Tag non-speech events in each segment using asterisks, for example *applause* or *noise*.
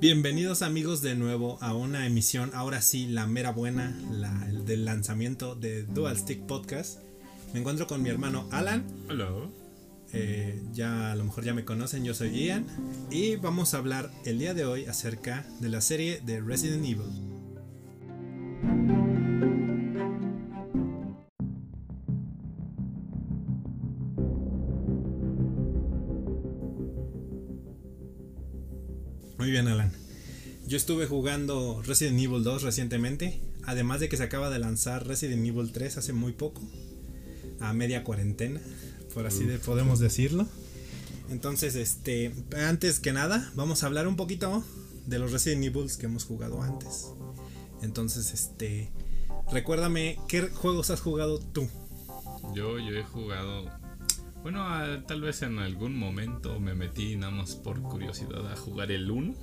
Bienvenidos amigos de nuevo a una emisión, ahora sí, la mera buena, la, el del lanzamiento de Dual Stick Podcast. Me encuentro con mi hermano Alan. Hello. Eh, ya a lo mejor ya me conocen, yo soy Ian. Y vamos a hablar el día de hoy acerca de la serie de Resident Evil. Muy bien, Alan. Yo estuve jugando Resident Evil 2 recientemente, además de que se acaba de lanzar Resident Evil 3 hace muy poco, a media cuarentena, por así de, podemos decirlo. Entonces, este, antes que nada, vamos a hablar un poquito de los Resident Evils que hemos jugado antes. Entonces, este, recuérdame qué juegos has jugado tú. Yo, yo he jugado. Bueno, a- tal vez en algún momento me metí nada más por curiosidad a jugar el 1,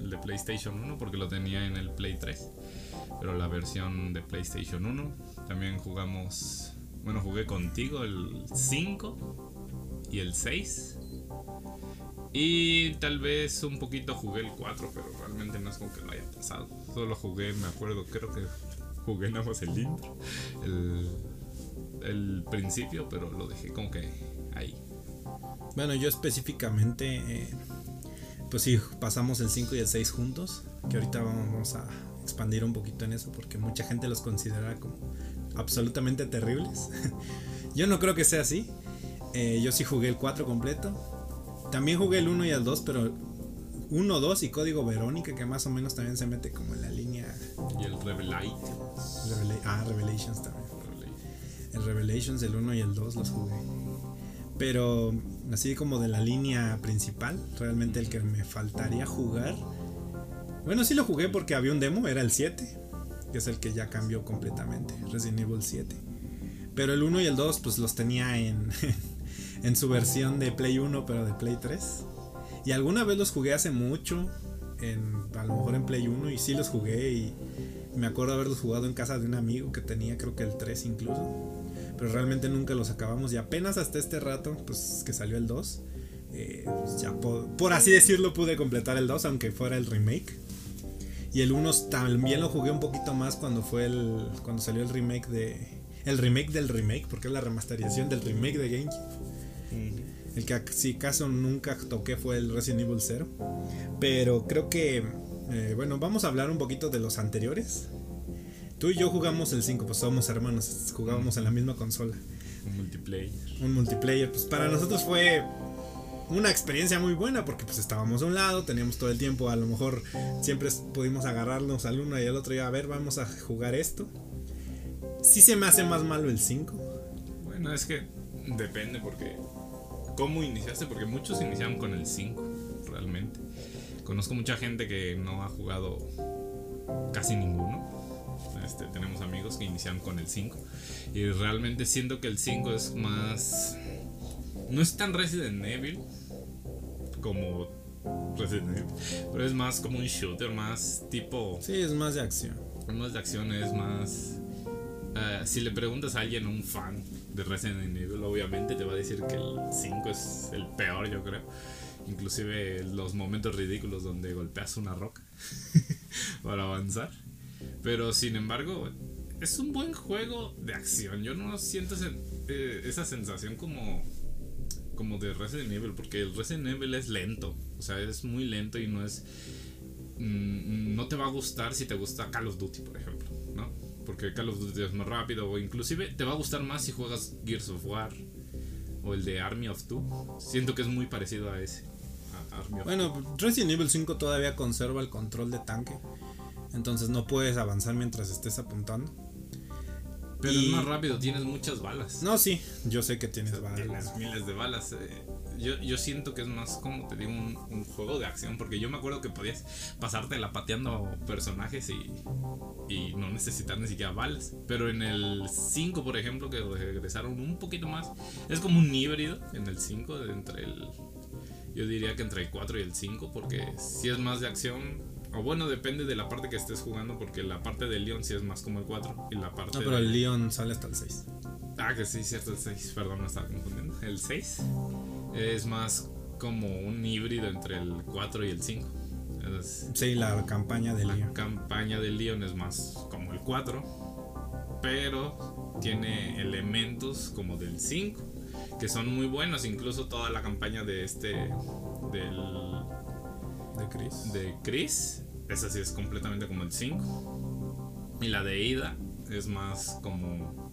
el de PlayStation 1, porque lo tenía en el Play 3. Pero la versión de PlayStation 1. También jugamos. Bueno, jugué contigo el 5 y el 6. Y tal vez un poquito jugué el 4, pero realmente no es como que lo haya pasado. Solo jugué, me acuerdo, creo que jugué nada más el intro. El, el principio, pero lo dejé como que ahí. Bueno, yo específicamente, eh, pues sí, pasamos el 5 y el 6 juntos, que ahorita vamos a expandir un poquito en eso, porque mucha gente los considera como absolutamente terribles. *laughs* yo no creo que sea así. Eh, yo sí jugué el 4 completo. También jugué el 1 y el 2, pero 1, 2 y código Verónica, que más o menos también se mete como en la línea Y el Revelite. Revela- ah, Revelations también. El Revelations, el 1 y el 2 los jugué. Pero así como de la línea principal, realmente el que me faltaría jugar. Bueno, sí lo jugué porque había un demo, era el 7, que es el que ya cambió completamente, Resident Evil 7. Pero el 1 y el 2 pues los tenía en, *laughs* en su versión de Play 1, pero de Play 3. Y alguna vez los jugué hace mucho, en, a lo mejor en Play 1, y sí los jugué y me acuerdo haberlos jugado en casa de un amigo que tenía creo que el 3 incluso. Pero realmente nunca los acabamos y apenas hasta este rato, pues que salió el 2. eh, pues, ya po- por así decirlo pude completar el 2 aunque fuera el remake. Y el 1 también lo jugué un poquito más cuando fue el cuando salió el remake de el remake del remake, porque es la remasterización del remake de GameCube. El que si caso nunca toqué fue el Resident Evil 0. Pero creo que, eh, bueno, vamos a hablar un poquito de los anteriores. Tú y yo jugamos el 5, pues somos hermanos, jugábamos en la misma consola. Un multiplayer. Un multiplayer, pues para nosotros fue una experiencia muy buena porque pues estábamos a un lado, teníamos todo el tiempo, a lo mejor siempre pudimos agarrarnos al uno y al otro y a ver, vamos a jugar esto. Sí se me hace más malo el 5. Bueno, es que depende porque. ¿Cómo iniciaste? Porque muchos iniciaron con el 5, realmente. Conozco mucha gente que no ha jugado casi ninguno. Este, tenemos amigos que iniciaron con el 5. Y realmente siento que el 5 es más. No es tan Resident Evil como Resident Evil, pero es más como un shooter, más tipo. Sí, es más de acción. más de acción, es más. eh, si le preguntas a alguien, un fan de Resident Evil, obviamente te va a decir que el 5 es el peor, yo creo. Inclusive los momentos ridículos donde golpeas una roca *laughs* para avanzar. Pero sin embargo, es un buen juego de acción. Yo no siento eh, esa sensación como, como de Resident Evil, porque el Resident Evil es lento. O sea, es muy lento y no es mm, no te va a gustar si te gusta Call of Duty, por ejemplo, ¿no? Porque Call of Duty es más rápido o inclusive te va a gustar más si juegas Gears of War o el de Army of Two. Siento que es muy parecido a ese. Bueno, Resident Evil 5 todavía conserva el control de tanque. Entonces no puedes avanzar mientras estés apuntando. Pero y- es más rápido, tienes muchas balas. No, sí, yo sé que tienes Tienes balas. miles de balas. eh. Yo, yo siento que es más como te digo un, un juego de acción. Porque yo me acuerdo que podías pasártela pateando personajes y, y no necesitar ni siquiera balas. Pero en el 5, por ejemplo, que regresaron un poquito más, es como un híbrido en el 5 de entre el. Yo diría que entre el 4 y el 5, porque si es más de acción. O bueno, depende de la parte que estés jugando, porque la parte de Leon sí es más como el 4 y la parte No, pero de- el Leon sale hasta el 6. Ah, que sí, cierto, el 6, perdón, me estaba confundiendo. El 6 es más como un híbrido entre el 4 y el 5. Es- Sí, la campaña de la Leon. campaña de Leon es más como el 4, pero tiene elementos como del 5, que son muy buenos. Incluso toda la campaña de este, del, De Chris. de Chris, esa sí es completamente como el 5. Y la de Ida es más como.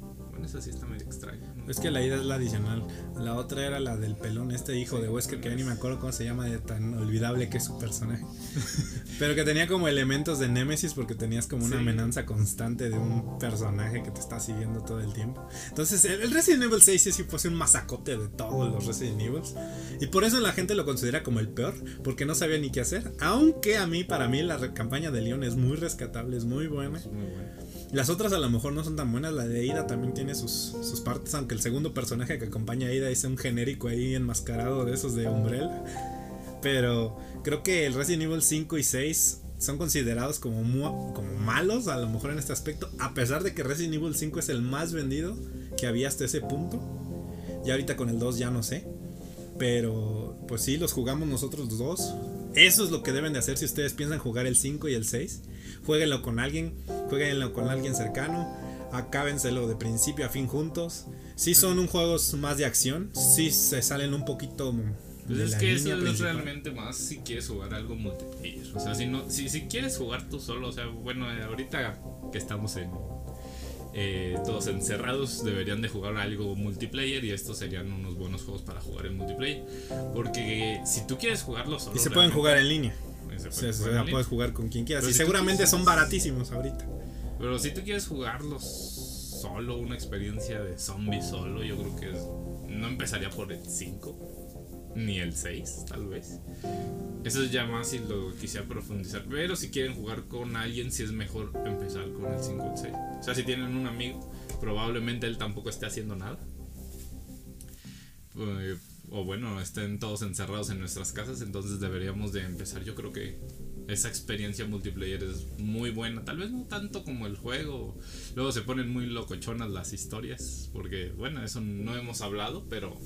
Esa sí está medio extraña. ¿no? Es que la ida es la adicional. La otra era la del pelón, este hijo de Wesker, que ya ni me acuerdo cómo se llama, de tan olvidable que es su personaje. *laughs* Pero que tenía como elementos de Nemesis porque tenías como una Sí. amenaza constante de un personaje que te está siguiendo todo el tiempo. Entonces, el Resident Evil 6 sí, sí fue un masacote de todos los Resident Evil. Y por eso la gente lo considera como el peor, porque no sabía ni qué hacer. Aunque a mí, para mí, la campaña de Leon es muy rescatable, es muy buena. Es muy bueno. Las otras a lo mejor no son tan buenas. La de Ida también tiene sus, sus partes. Aunque el segundo personaje que acompaña a Ida es un genérico ahí enmascarado de esos de Umbrella. Pero creo que el Resident Evil 5 y 6 son considerados como, como malos, a lo mejor en este aspecto. A pesar de que Resident Evil 5 es el más vendido que había hasta ese punto. Y ahorita con el 2 ya no sé. Pero pues sí, los jugamos nosotros los dos. Eso es lo que deben de hacer si ustedes piensan jugar el 5 y el 6. Jueguenlo con alguien, jueguenlo con alguien cercano. Acábenselo de principio a fin juntos. Si son un juegos más de acción, si se salen un poquito Pues de es la que eso línea es principal. realmente más si quieres jugar algo multiplayer. O sea, si no, si, si quieres jugar tú solo, o sea, bueno, eh, ahorita que estamos en eh, todos encerrados, deberían de jugar algo multiplayer y estos serían unos buenos juegos para jugar en multiplayer. Porque si tú quieres jugarlo solo, Y se pueden jugar en línea. se puede se jugar en la línea. puedes jugar con quien quieras. Pero y si seguramente quieres- son baratísimos ahorita. Pero si tú quieres jugarlos solo, una experiencia de zombie solo, yo creo que es- no empezaría por el 5, ni el 6, tal vez. Eso es ya más si lo quisiera profundizar. Pero si quieren jugar con alguien, sí es mejor empezar con el 5 o el 6. O sea, si tienen un amigo, probablemente él tampoco esté haciendo nada. Eh, o bueno, estén todos encerrados en nuestras casas, entonces deberíamos de empezar. Yo creo que esa experiencia multiplayer es muy buena. Tal vez no tanto como el juego. Luego se ponen muy locochonas las historias. Porque, bueno, eso no hemos hablado, pero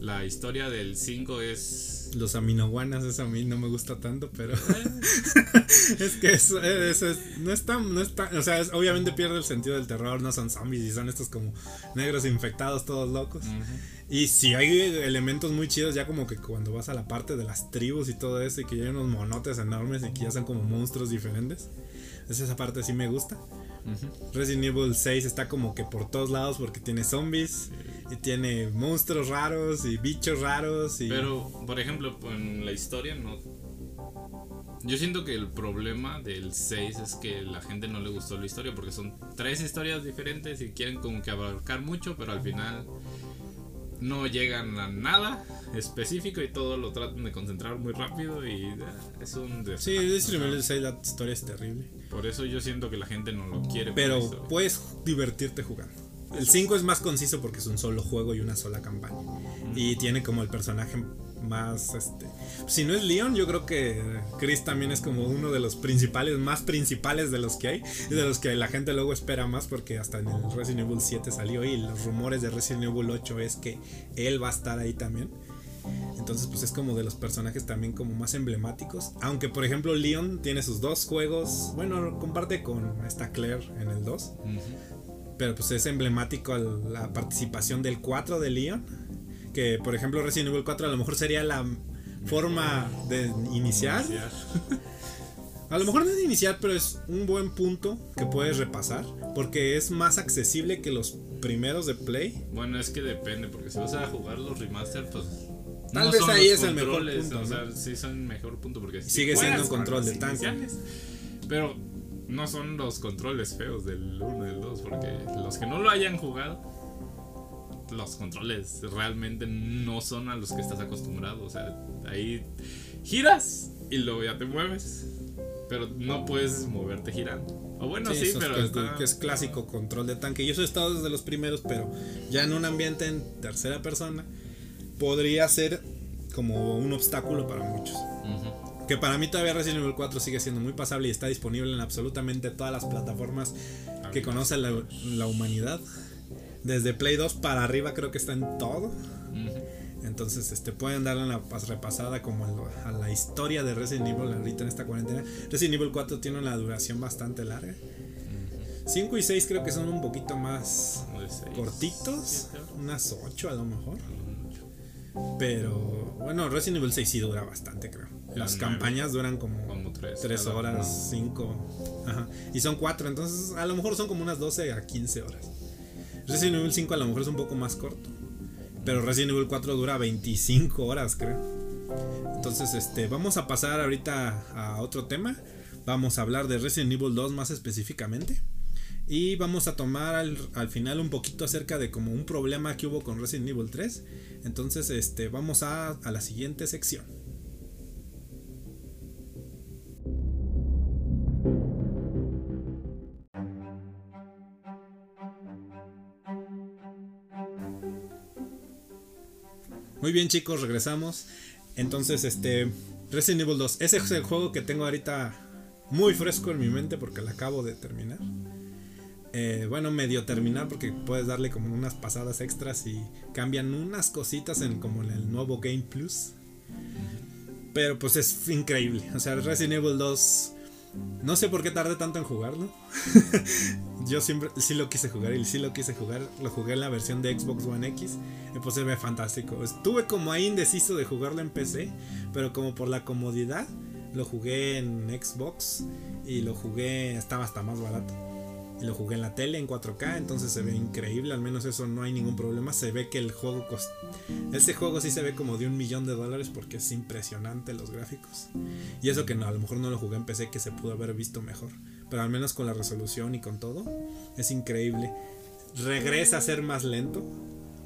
la historia del 5 es... Los aminoguanas, eso a mí no me gusta tanto, pero. *laughs* es que eso, eso es- no es tan. No es tan- o sea, es- obviamente pierde el sentido del terror, no son zombies y son estos como negros infectados, todos locos. Y si hay elementos muy chidos, ya como que cuando vas a la parte de las tribus y todo eso, y que ya hay unos monotes enormes y que ya son como monstruos diferentes. Es esa parte sí me gusta. Resident Evil 6 está como que por todos lados porque tiene zombies y tiene monstruos raros y bichos raros y Pero, por ejemplo, en la historia no... Yo siento que el problema del 6 es que la gente no le gustó la historia porque son tres historias diferentes y quieren como que abarcar mucho, pero al final no llegan a nada específico y todo lo tratan de concentrar muy rápido y eh, es un Sí, desastre. Resident Evil 6 la historia es terrible. Por eso yo siento que la gente no lo quiere. Pero puedes divertirte jugando. El 5 es más conciso porque es un solo juego y una sola campaña. Y tiene como el personaje más este. Si no es Leon, yo creo que Chris también es como uno de los principales, más principales de los que hay. Y de los que la gente luego espera más porque hasta en el Resident Evil 7 salió y los rumores de Resident Evil 8 es que él va a estar ahí también. Entonces, pues es como de los personajes también como más emblemáticos. Aunque, por ejemplo, Leon tiene sus dos juegos. Bueno, comparte con esta Claire en el 2. Ujú. Pero pues es emblemático el- la participación del 4 de Leon. Que, por ejemplo, Resident Evil 4 a lo mejor sería la forma de iniciar. *laughs* A lo mejor no es de iniciar, pero es un buen punto que puedes repasar. Porque es más accesible que los primeros de Play. Bueno, es que depende, porque si vas a jugar los remaster, pues. Tal vez son ahí es el mejor punto, O ¿no? sea, sí son mejor punto porque Sigue siendo un control con de tanque. Pero no son los controles feos del 1 y del 2, porque los que no lo hayan jugado, los controles realmente no son a los que estás acostumbrado. O sea, ahí giras y luego ya te mueves, pero no puedes moverte girando. O bueno, sí, es pero que, está- que es clásico control de tanque. Y eso he estado desde los primeros, pero ya en un ambiente en tercera persona podría ser como un obstáculo para muchos. Ujú. Que para mí todavía Resident Evil 4 sigue siendo muy pasable y está disponible en absolutamente todas las plataformas que conoce la, la humanidad. Desde Play 2 para arriba creo que está en todo. Entonces, este, pueden darle una repasada como a la historia de Resident Evil ahorita en esta cuarentena. Resident Evil 4 tiene una duración bastante larga. 5 y 6 creo que son un poquito más cortitos, unas 8 a lo mejor. Pero bueno, Resident Evil 6 sí dura bastante, creo. Las campañas duran como, 3, horas, 5. Y son 4, entonces a lo mejor son como unas 12 a 15 horas. Resident Evil 5 a lo mejor es un poco más corto. Pero Resident Evil 4 dura 25 horas, creo. Entonces, este, vamos a pasar ahorita a otro tema. Vamos a hablar de Resident Evil 2 más específicamente. Y vamos a tomar al, final un poquito acerca de como un problema que hubo con Resident Evil 3. Entonces, este, vamos a, a la siguiente sección. Muy bien chicos, regresamos. Entonces, este, Resident Evil 2. Ese es el juego que tengo ahorita muy fresco en mi mente porque lo acabo de terminar. Eh, bueno, medio terminar porque puedes darle como unas pasadas extras y cambian unas cositas en como en el nuevo Game Plus. Pero pues es increíble. O sea, Resident Evil 2 no sé por qué tardé tanto en jugarlo. *laughs* Yo siempre sí lo quise jugar y sí lo quise jugar. Lo jugué en la versión de Xbox One X. Y pues se ve fantástico. Estuve como ahí indeciso de jugarlo en PC. Pero como por la comodidad, lo jugué en Xbox. Y lo jugué, estaba hasta más barato lo jugué en la tele en 4K, entonces se ve increíble, al menos eso no hay ningún problema, se ve que el juego cost... Este juego sí se ve como de un millón de dólares porque es impresionante los gráficos. Y eso que no, a lo mejor no lo jugué en PC que se pudo haber visto mejor, pero al menos con la resolución y con todo, es increíble. Regresa a ser más lento,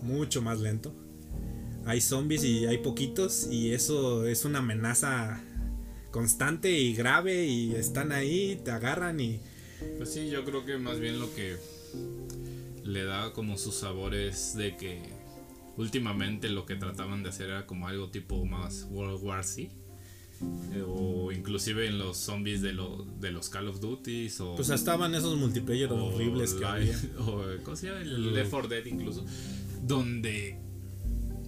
mucho más lento. Hay zombies y hay poquitos y eso es una amenaza constante y grave y están ahí, te agarran y pues sí, yo creo que más bien lo que le da como sus sabores de que últimamente lo que trataban de hacer era como algo tipo más World War Z. Eh, o inclusive en los zombies de, lo, de los Call of Duty o pues estaban esos multiplayer horribles que había *laughs* o ¿cómo se llama? el Left 4 Dead incluso donde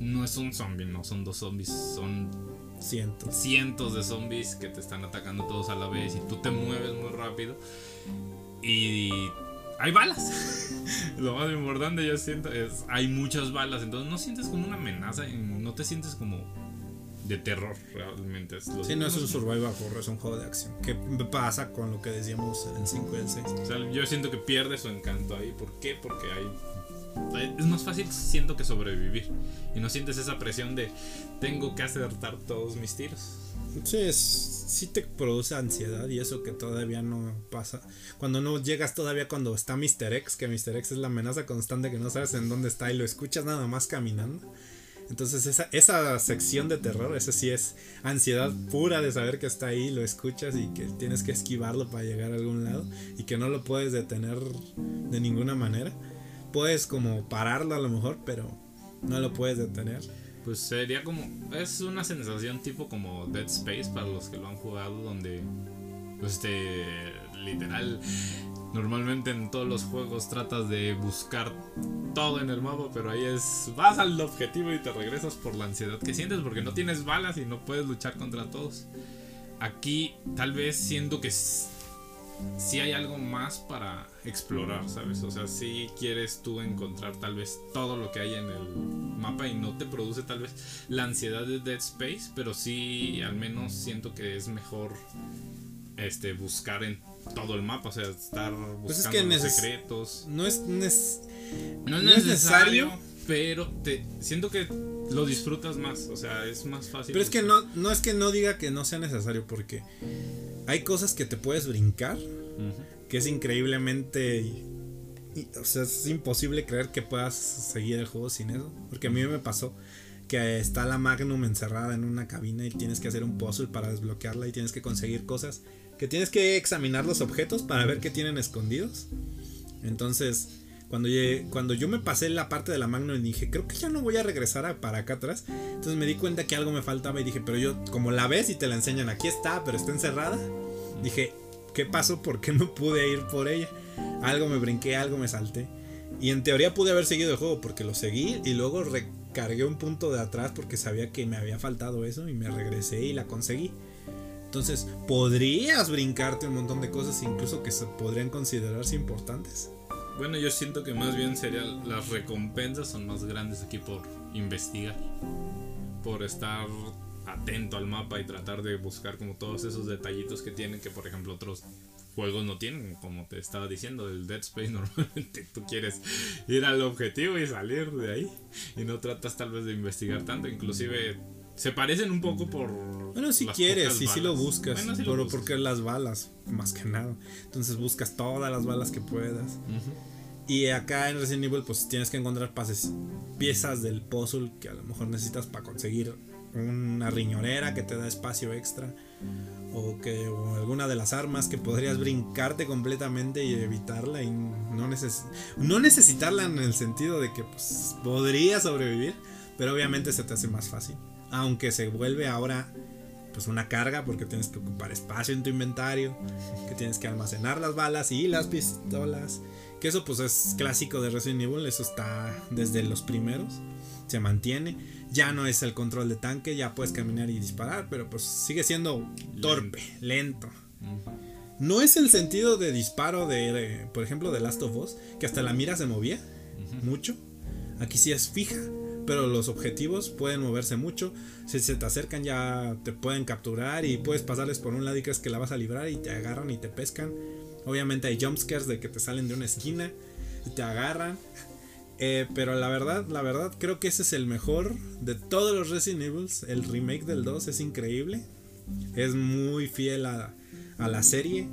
no es un zombie no son dos zombies son cientos cientos de zombies que te están atacando todos a la vez y tú te mueves muy rápido y hay balas. *laughs* Lo más importante yo siento es hay muchas balas, entonces no sientes como una amenaza, no te sientes como de terror realmente. sí, no es un survival horror, es un juego de acción. ¿Qué pasa con lo que decíamos en el 5 y el 6? yo siento que pierde su encanto ahí. ¿Por qué? Porque hay es más fácil siento que sobrevivir y no sientes esa presión de tengo que acertar todos mis tiros. Sí, sí te produce ansiedad y eso que todavía no pasa. Cuando no llegas todavía cuando está Mr. X, que Mr. X es la amenaza constante que no sabes en dónde está y lo escuchas nada más caminando. Entonces esa, esa sección de terror, esa sí es ansiedad pura de saber que está ahí, lo escuchas y que tienes que esquivarlo para llegar a algún lado y que no lo puedes detener de ninguna manera. Puedes como pararlo a lo mejor, pero no lo puedes detener. Pues sería como. Es una sensación tipo como Dead Space para los que lo han jugado, donde. Pues este. Literal. Normalmente en todos los juegos tratas de buscar todo en el mapa, pero ahí es. Vas al objetivo y te regresas por la ansiedad que sientes porque no tienes balas y no puedes luchar contra todos. Aquí, tal vez siendo que si hay algo más para explorar, ¿sabes? O sea, si quieres tú encontrar tal vez todo lo que hay en el mapa y no te produce tal vez la ansiedad de Dead Space, pero sí al menos siento que es mejor este buscar en todo el mapa, o sea, estar pues buscando secretos. No es, no es, necesario, pero te siento que lo disfrutas más, o sea, es más fácil. Pero es que no no es que no diga que no sea necesario porque hay cosas que te puedes brincar, que es increíblemente... o sea, es imposible creer que puedas seguir el juego sin eso. Porque a mí me pasó que está la Magnum encerrada en una cabina y tienes que hacer un puzzle para desbloquearla y tienes que conseguir cosas. Que tienes que examinar los objetos para ver qué tienen escondidos. Entonces, cuando, cuando yo me pasé la parte de la Magnum y dije, creo que ya no voy a regresar para acá atrás. Entonces me di cuenta que algo me faltaba y dije, pero yo, como la ves y te la enseñan, aquí está, pero está encerrada. Dije, ¿qué pasó? ¿Por qué no pude ir por ella? Algo me brinqué, algo me salté. Y en teoría pude haber seguido el juego porque lo seguí y luego cargué un punto de atrás porque sabía que me había faltado eso y me regresé y la conseguí. Entonces, podrías brincarte un montón de cosas incluso que se podrían considerarse importantes. Bueno, yo siento que más bien serían las recompensas son más grandes aquí por investigar, por estar atento al mapa y tratar de buscar como todos esos detallitos que tienen que por ejemplo otros juegos no tienen, como te estaba diciendo, el Dead Space *laughs* normalmente tú quieres ir al objetivo y salir de ahí y no tratas tal vez de investigar tanto, inclusive se parecen un poco por... Bueno, si quieres, y si lo buscas, pero porque las balas, más que nada. Entonces buscas todas las balas que puedas. Y acá en Resident Evil pues tienes que encontrar pases, piezas del puzzle que a lo mejor necesitas para conseguir una riñonera que te da espacio extra o que alguna de las armas que podrías brincarte completamente y evitarla y no, no necesitarla en el sentido de que pues, podría sobrevivir, pero obviamente se te hace más fácil. Aunque se vuelve ahora pues una carga porque tienes que ocupar espacio en tu inventario, que tienes que almacenar las balas y las pistolas, que eso pues es clásico de Resident Evil, eso está desde los primeros, se mantiene ya no es el control de tanque, ya puedes caminar y disparar, pero pues sigue siendo torpe, lento. No es el sentido de disparo de, por ejemplo, de Last of Us, que hasta la mira se movía mucho. Aquí sí es fija, pero los objetivos pueden moverse mucho. Si se te acercan ya te pueden capturar y puedes pasarles por un lado y crees que la vas a librar y te agarran y te pescan. Obviamente hay jumpscares de que te salen de una esquina y te agarran. Eh, pero la verdad, la verdad, creo que ese es el mejor de todos los Resident Evil. El remake del 2 es increíble. Es muy fiel a, la serie,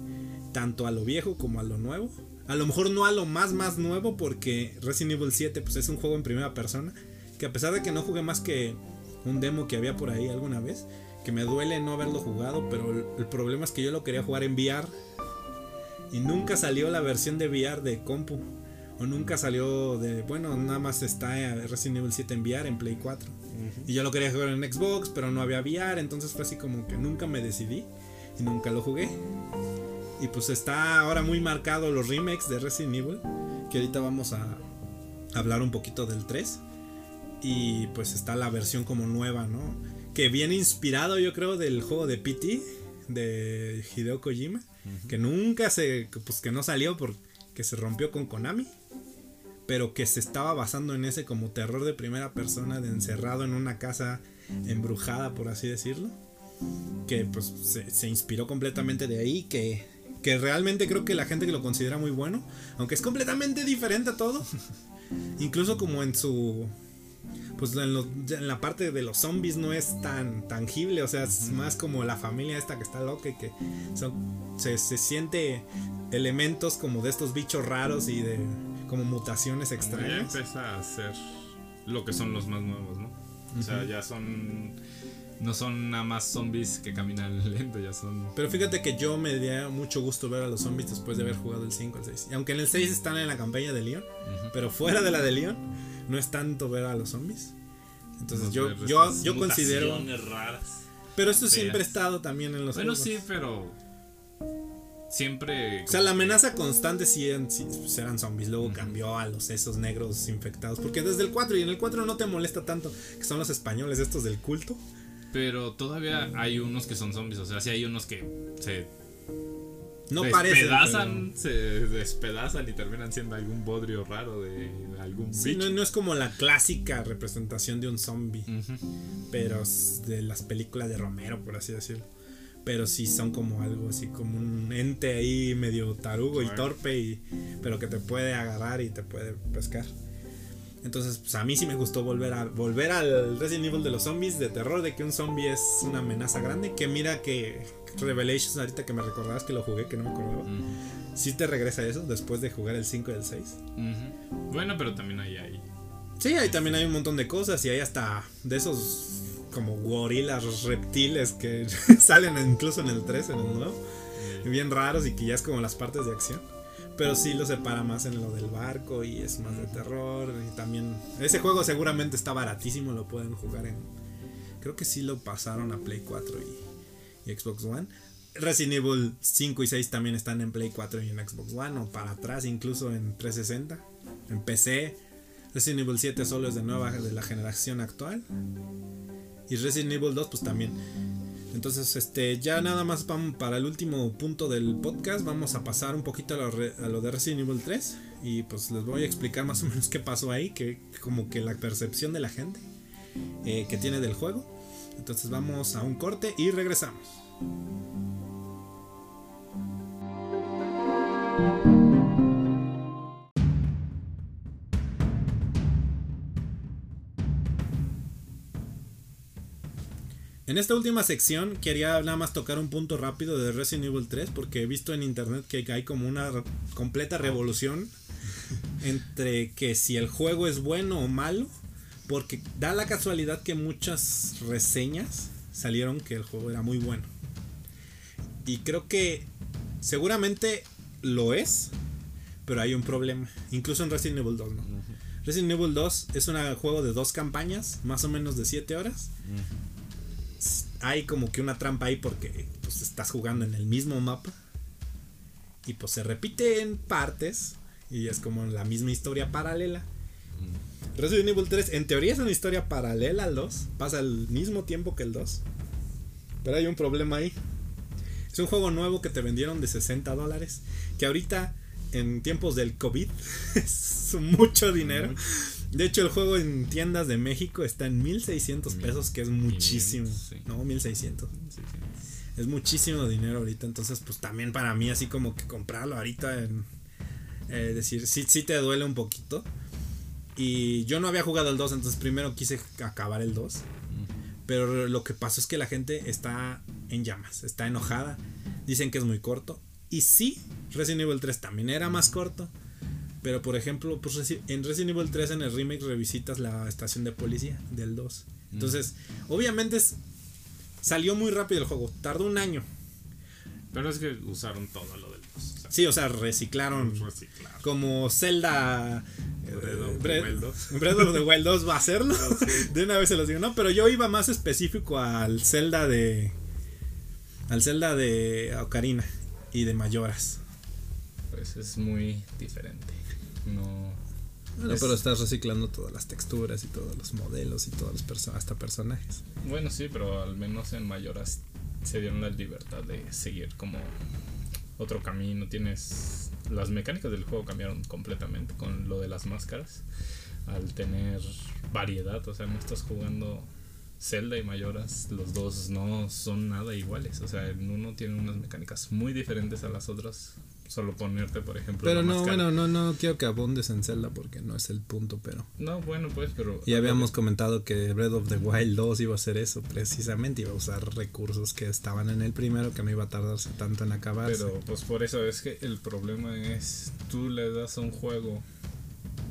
tanto a lo viejo como a lo nuevo. A lo mejor no a lo más más nuevo porque Resident Evil 7 pues es un juego en primera persona. Que a pesar de que no jugué más que un demo que había por ahí alguna vez, que me duele no haberlo jugado, pero el, el problema es que yo lo quería jugar en VR y nunca salió la versión de VR de compu. O nunca salió de. Bueno, nada más está Resident Evil 7 en VR en Play 4. Y yo lo quería jugar en Xbox, pero no había VR. Entonces fue así como que nunca me decidí. Y nunca lo jugué. Y pues está ahora muy marcado los remakes de Resident Evil. Que ahorita vamos a hablar un poquito del 3. Y pues está la versión como nueva, ¿no? Que viene inspirado, yo creo, del juego de PT. De Hideo Kojima. Que nunca se. Pues que no salió porque se rompió con Konami pero que se estaba basando en ese como terror de primera persona, de encerrado en una casa embrujada, por así decirlo. Que pues se, inspiró completamente de ahí, que, que realmente creo que la gente que lo considera muy bueno, aunque es completamente diferente a todo. *laughs* Incluso como en su... Pues en, la parte de los zombies no es tan tangible, o sea, es más como la familia esta que está loca y que se, se siente elementos como de estos bichos raros y de como mutaciones extrañas. Ya empieza a ser lo que son los más nuevos, ¿no? O sea, ya son. No son nada más zombies que caminan *laughs* lento, ya son. Pero fíjate que yo me dio mucho gusto ver a los zombies después de haber jugado el 5 al 6. Y aunque en el 6 están en la campaña de Leon, pero fuera de la de Leon, no es tanto ver a los zombies. Entonces yo, yo, yo considero. Raras, pero esto siempre ha estado también en los Bueno, sí, pero siempre. O sea, la amenaza constante sí eran, eran zombies. Luego cambió a los esos negros infectados. Porque desde el 4 y en el 4 no te molesta tanto. Que son los españoles estos del culto. Pero todavía hay unos que son zombies. O sea, sí hay unos que se. No despedazan, se despedazan y terminan siendo algún bodrio raro de algún sí, No, es como la clásica representación de un zombie. Pero de las películas de Romero, por así decirlo pero sí son como algo así como un ente ahí medio tarugo y torpe y pero que te puede agarrar y te puede pescar. Entonces, pues a mí sí me gustó volver a volver al Resident Evil de los zombies de terror de que un zombie es una amenaza grande, que mira que Revelations ahorita que me recordabas que lo jugué que no me acordaba. Sí te regresa eso después de jugar el 5 y el 6. Bueno, pero también hay ahí. Sí, ahí también hay un montón de cosas y hay hasta de esos como gorilas, reptiles que *laughs* salen incluso en el 3, en el nuevo. Bien raros y que ya es como las partes de acción. Pero sí lo separa más en lo del barco y es más de terror. Y también. Ese juego seguramente está baratísimo, lo pueden jugar en. Creo que sí lo pasaron a Play 4 y, y Xbox One. Resident Evil 5 y 6 también están en Play 4 y en Xbox One, o para atrás, incluso en 360, en PC. Resident Evil 7 solo es de nueva de la generación actual. Y Resident Evil 2 pues también. Entonces, este, ya nada más para el último punto del podcast. Vamos a pasar un poquito a lo, de Resident Evil 3. Y pues les voy a explicar más o menos qué pasó ahí. Que como que la percepción de la gente eh, que tiene del juego. Entonces vamos a un corte y regresamos. En esta última sección quería nada más tocar un punto rápido de Resident Evil 3 porque he visto en internet que hay como una completa revolución entre que si el juego es bueno o malo porque da la casualidad que muchas reseñas salieron que el juego era muy bueno. Y creo que seguramente lo es, pero hay un problema. Incluso en Resident Evil 2, ¿no? Resident Evil 2 es un juego de dos campañas, más o menos de 7 horas hay como que una trampa ahí porque pues, estás jugando en el mismo mapa. Y pues se repite en partes. Y es como la misma historia paralela. Mm. Resident Evil 3 en teoría es una historia paralela al 2. Pasa al mismo tiempo que el 2. Pero hay un problema ahí. Es un juego nuevo que te vendieron de 60 dólares. Que ahorita en tiempos del COVID *laughs* es mucho dinero. De hecho, el juego en tiendas de México está en 1600 pesos, que es muchísimo. No, 1600. Es muchísimo dinero ahorita. Entonces, pues también para mí, así como que comprarlo ahorita, en, eh, decir, sí, sí te duele un poquito. Y yo no había jugado el 2, entonces primero quise acabar el 2. Pero lo que pasó es que la gente está en llamas, está enojada. Dicen que es muy corto. Y sí, Resident Evil 3 también era más corto. Pero por ejemplo, pues en Resident Evil 3 en el remake revisitas la estación de policía del 2. Mm. Entonces, obviamente salió muy rápido el juego, tardó un año. Pero es que usaron todo lo del 2. sí, o sea, reciclaron. Como Zelda. *laughs* Breath of the Wild 2 va a hacerlo. Ah, *laughs* de una vez se los digo, no, pero yo iba más específico al Zelda de. Al Zelda de Ocarina y de Mayoras. Pues es muy diferente. No. pero estás reciclando todas las texturas y todos los modelos y todos los personajes hasta personajes. Bueno, sí, pero al menos en Mayoras se dieron la libertad de seguir como otro camino. Tienes. Las mecánicas del juego cambiaron completamente con lo de las máscaras. Al tener variedad, o sea, no estás jugando Zelda y Mayoras, los dos no son nada iguales. O sea, en uno tiene unas mecánicas muy diferentes a las otras solo ponerte, por ejemplo. Pero no, bueno, no, no quiero que abundes en Zelda porque no es el punto, pero. No, bueno, pues, pero. Y habíamos comentado que Breath of the Wild 2 iba a hacer eso, precisamente, iba a usar recursos que estaban en el primero, que no iba a tardarse tanto en acabarse. Pero, pues por eso es que el problema es, tú le das a un juego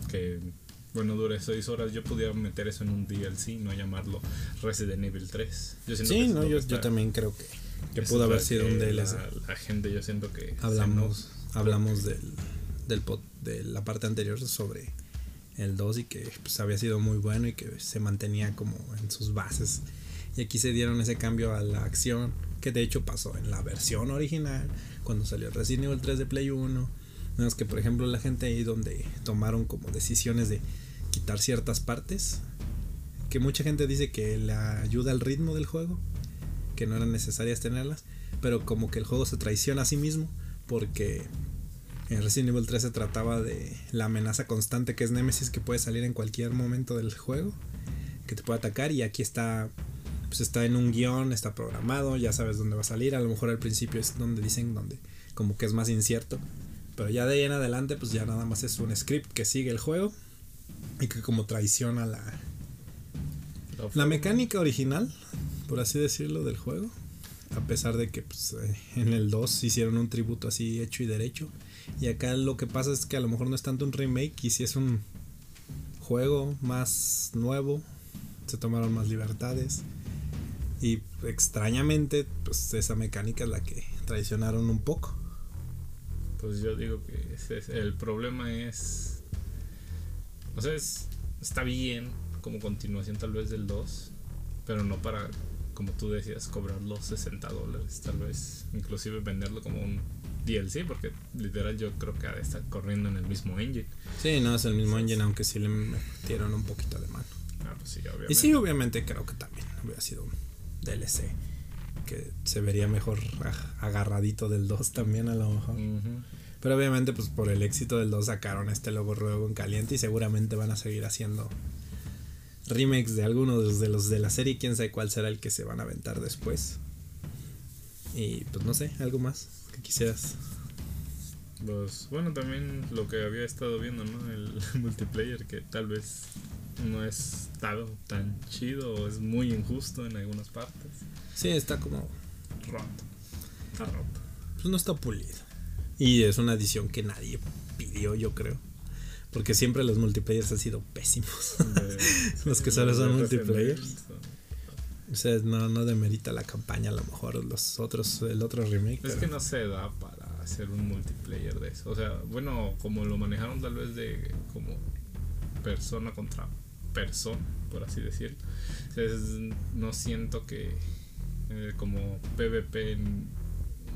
que. Bueno, dure 6 horas. Yo pudiera meter eso en un DLC, no llamarlo Resident Evil 3. Yo sí, no, yo, yo también creo que que pudo haber sido un DLC. La, gente, yo siento que. Hablamos, hablamos del, del de la parte anterior sobre el 2 y que pues, había sido muy bueno y que se mantenía como en sus bases. Y aquí se dieron ese cambio a la acción, que de hecho pasó en la versión original, cuando salió Resident Evil 3 de Play 1. Menos que, por ejemplo, la gente ahí donde tomaron como decisiones de quitar ciertas partes, que mucha gente dice que le ayuda al ritmo del juego que no eran necesarias tenerlas, pero como que el juego se traiciona a sí mismo porque en Resident Evil 3 se trataba de la amenaza constante que es Nemesis que puede salir en cualquier momento del juego, que te puede atacar y aquí está pues está en un guion, está programado, ya sabes dónde va a salir, a lo mejor al principio es donde dicen donde como que es más incierto, pero ya de ahí en adelante pues ya nada más es un script que sigue el juego y que como traiciona la la mecánica original por así decirlo, del juego. A pesar de que pues, eh, en el 2 hicieron un tributo así hecho y derecho. Y acá lo que pasa es que a lo mejor no es tanto un remake y si es un juego más nuevo. Se tomaron más libertades. Y extrañamente, pues esa mecánica es la que traicionaron un poco. Pues yo digo que el problema es. O sea, está bien como continuación tal vez del 2, pero no para como tú decías, cobrar los 60 dólares, tal vez, inclusive venderlo como un DLC, porque literal yo creo que ha de estar corriendo en el mismo engine. Sí, no es el mismo engine, aunque sí le metieron un poquito de mano. Ah, pues sí, obviamente. Y sí, obviamente creo que también hubiera sido un DLC que se vería mejor agarradito del 2 también a lo mejor. Pero obviamente pues por el éxito del 2 sacaron este logo luego en caliente y seguramente van a seguir haciendo remakes de algunos de los de la serie, quién sabe cuál será el que se van a aventar después. Y pues no sé, algo más que quisieras. Pues bueno, también lo que había estado viendo, ¿no? El *laughs* multiplayer que tal vez no es tan, tan chido o es muy injusto en algunas partes. Sí, está como roto. Está roto. Pues no está pulido. Y es una edición que nadie pidió, yo creo. Porque siempre los multiplayers han sido pésimos. *laughs* los que solo son multiplayers. O sea, no, no demerita la campaña a lo mejor los otros, el otro remake. Es que no se da para hacer un multiplayer de eso. O sea, bueno, como lo manejaron tal vez de como persona contra persona, por así decirlo. no siento que eh, como PvP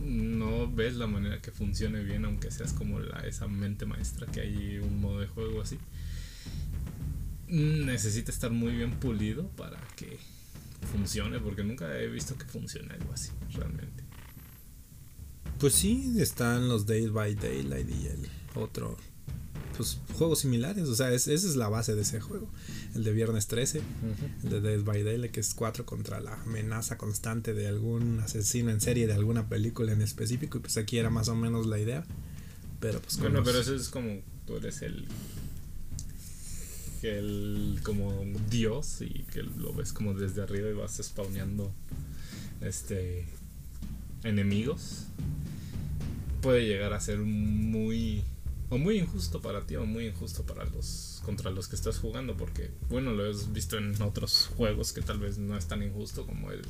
no ves la manera que funcione bien, aunque seas como la, esa mente maestra que hay un modo de juego así. Necesita estar muy bien pulido para que funcione, porque nunca he visto que funcione algo así, realmente. Pues sí, están los Day by Daylight y el otro pues, juegos similares. O sea, esa es la base de ese juego. El de Viernes 13, el de Dead by Daylight, que es 4 contra la amenaza constante de algún asesino en serie de alguna película en específico. Y pues aquí era más o menos la idea. Pero pues Bueno, pero eso es como tú eres el el como dios y que lo ves como desde arriba y vas spawneando este enemigos puede llegar a ser muy o muy injusto para ti o muy injusto para los contra los que estás jugando porque bueno lo has visto en otros juegos que tal vez no es tan injusto como el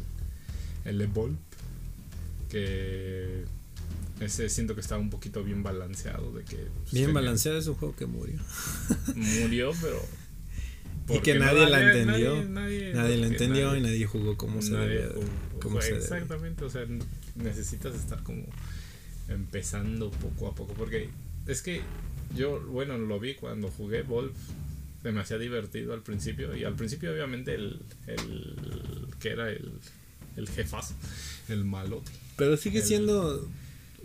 el Evolve que ese siento que estaba un poquito bien balanceado de que pues, bien balanceado es un juego que murió. Murió pero *laughs* y que nadie la entendió. nadie, la entendió y nadie jugó como se debe como exactamente o sea necesitas estar como empezando poco a poco porque es que yo, bueno, lo vi cuando jugué Wolf. Demasiado divertido al principio. Y al principio, obviamente, el, el que era el, el jefazo, el malote. Pero sigue siendo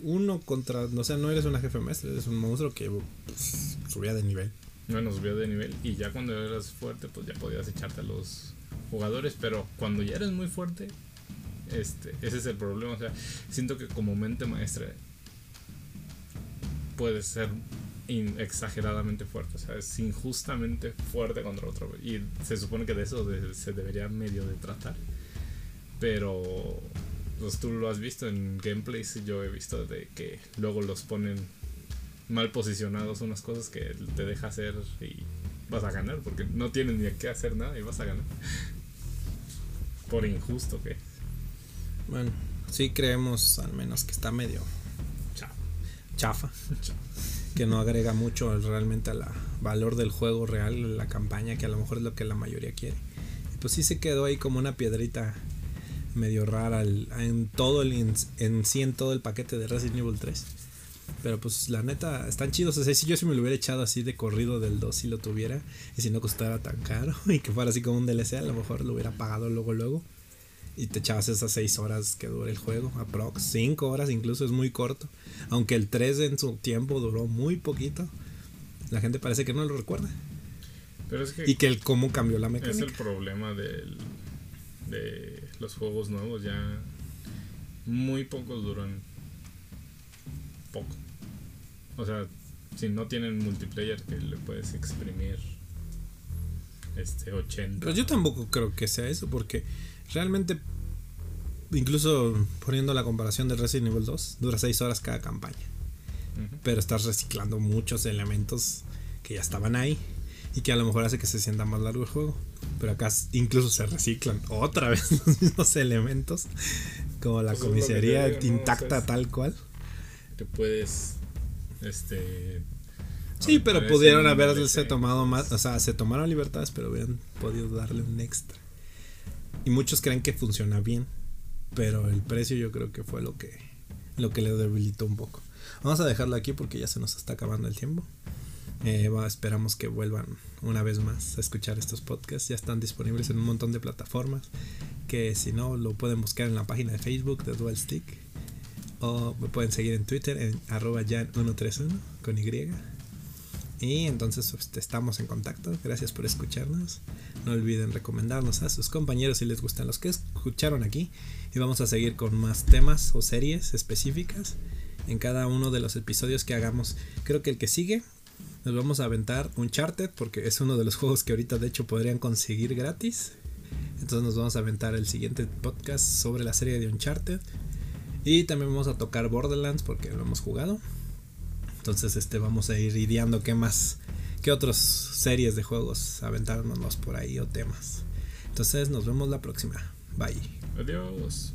uno contra. O sea, no eres una jefe maestra, eres un monstruo que pues, subía de nivel. Bueno, subía de nivel. Y ya cuando eras fuerte, pues ya podías echarte a los jugadores. Pero cuando ya eres muy fuerte, este, ese es el problema. O sea, siento que como mente maestra puede ser exageradamente fuerte, o sea, es injustamente fuerte contra otro. Y se supone que de eso se debería medio tratar. Pero pues tú lo has visto en gameplays, yo he visto de que luego los ponen mal posicionados, unas cosas que te deja hacer y vas a ganar, porque no tienes ni que hacer nada y vas a ganar. Por injusto que. Bueno, sí creemos al menos que está medio chafa, que no agrega mucho realmente al valor del juego real, la campaña, que a lo mejor es lo que la mayoría quiere. Pues sí se quedó ahí como una piedrita medio rara en todo el en sí en todo el paquete de Resident Evil 3. Pero pues la neta, están chidos. O sea, si yo si me lo hubiera echado así de corrido del 2 si lo tuviera, y si no costara tan caro, *laughs* y que fuera así como un DLC, a lo mejor lo hubiera pagado luego luego. Y te echabas esas 6 horas que dura el juego, aprox 5 horas incluso, es muy corto. Aunque el 3 en su tiempo duró muy poquito, la gente parece que no lo recuerda. Pero es y que el cómo cambió la mecánica. Es el problema del, de los juegos nuevos, ya muy pocos duran poco. O sea, si no tienen multiplayer que le puedes exprimir este 80. Pero yo tampoco creo que sea eso porque realmente incluso poniendo la comparación de Resident Evil 2, dura 6 horas cada campaña. Pero estás reciclando muchos elementos que ya estaban ahí y que a lo mejor hace que se sienta más largo el juego. Pero acá incluso se reciclan otra *laughs* vez los mismos elementos, como la pues comisaría intacta tal cual. Te puedes, este... Sí, pero pudieron haberse tomado más, o sea, se tomaron libertades, pero hubieran podido darle un extra. Y muchos creen que funciona bien. Pero el precio yo creo que fue lo que, lo que le debilitó un poco. Vamos a dejarlo aquí porque ya se nos está acabando el tiempo. Eh, esperamos que vuelvan una vez más a escuchar estos podcasts. Ya están disponibles en un montón de plataformas. Que si no, lo pueden buscar en la página de Facebook de Dual Stick. O me pueden seguir en Twitter en arroba jan131 con Y. Y entonces pues, estamos en contacto. Gracias por escucharnos. No olviden recomendarnos a sus compañeros si les gustan los que escucharon aquí. Y vamos a seguir con más temas o series específicas en cada uno de los episodios que hagamos. Creo que el que sigue nos vamos a aventar Uncharted porque es uno de los *laughs* juegos que ahorita de hecho podrían conseguir gratis. Entonces nos vamos a aventar el siguiente podcast sobre la serie de Uncharted. Y también vamos a tocar Borderlands porque lo hemos jugado. Entonces este vamos a ir ideando qué más, qué otras series de juegos aventárnoslos por ahí o temas. Entonces nos vemos la próxima. Bye. Adiós.